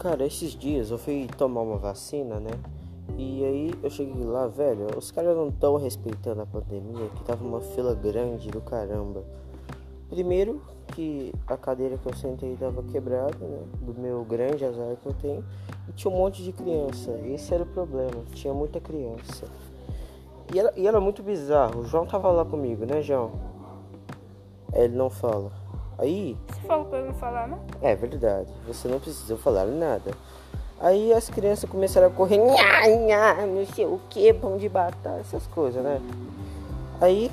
Cara, esses dias eu fui tomar uma vacina, né? E aí eu cheguei lá, velho, os caras não estão respeitando a pandemia, que tava uma fila grande do caramba. Primeiro que a cadeira que eu sentei tava quebrada, né? Do meu grande azar que eu tenho. E tinha um monte de criança. Esse era o problema, tinha muita criança. E era, e era muito bizarro. O João tava lá comigo, né, João? Ele não fala. Aí. Você falou pra eu não falar, não? É verdade, você não precisa falar nada. Aí as crianças começaram a correr, nha, nha, não sei o que, pão de batata, essas coisas, né? Aí,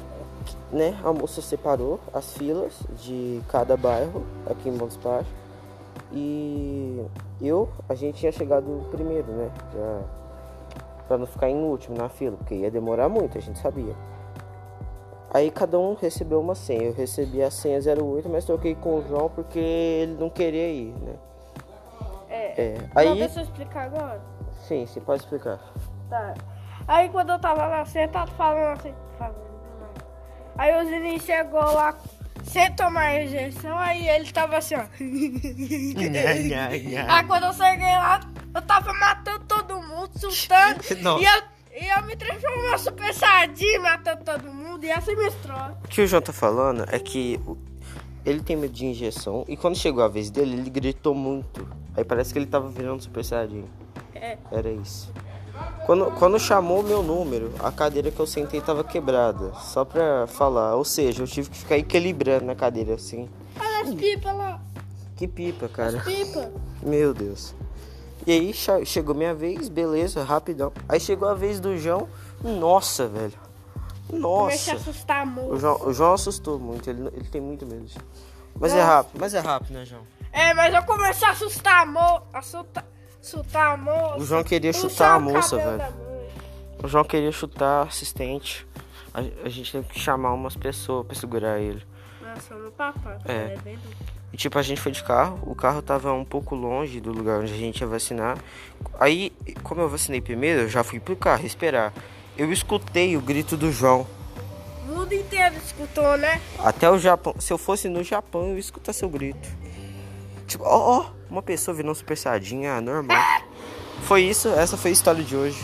né, a moça separou as filas de cada bairro aqui em Montes Baixos. E eu, a gente tinha chegado primeiro, né? Já, pra não ficar em último na fila, porque ia demorar muito, a gente sabia. Aí cada um recebeu uma senha. Eu recebi a senha 08, mas troquei com o João porque ele não queria ir, né? É. É. Não, Aí. deixa eu explicar agora. Sim, você pode explicar. Tá. Aí quando eu tava lá sentado falando assim, falando, né? aí o Zininho chegou lá sem tomar a injeção, aí ele tava assim, ó. aí quando eu cheguei lá, eu tava matando todo mundo. Não. e, eu, e eu me transformei numa super matando todo mundo, e assim história. O que o João tá falando é que ele tem medo de injeção e quando chegou a vez dele, ele gritou muito. Aí parece que ele tava virando super saiyajin. É. Era isso. Quando, quando chamou meu número, a cadeira que eu sentei tava quebrada. Só pra falar. Ou seja, eu tive que ficar equilibrando na cadeira assim. Olha as pipas lá, Que pipa, cara. pipa. Meu Deus. E aí chegou minha vez, beleza, rapidão. Aí chegou a vez do João. Nossa, velho. Comecei a Nossa. assustar O muito. João, o João assustou muito, ele, ele tem muito medo. Mas é Nossa. rápido, mas é rápido, né, João? É, mas eu comecei a assustar a moça, assustar, assustar a moça. O João queria chutar a o moça, velho. O João queria chutar assistente. A, a gente teve que chamar umas pessoas pra segurar ele. Nossa, meu papai, É. E tipo, a gente foi de carro, o carro tava um pouco longe do lugar onde a gente ia vacinar. Aí, como eu vacinei primeiro, eu já fui pro carro esperar. Eu escutei o grito do João. O mundo inteiro escutou, né? Até o Japão. Se eu fosse no Japão, eu escutar seu grito. Tipo, ó, ó, uma pessoa virou um super ah, normal. Foi isso, essa foi a história de hoje.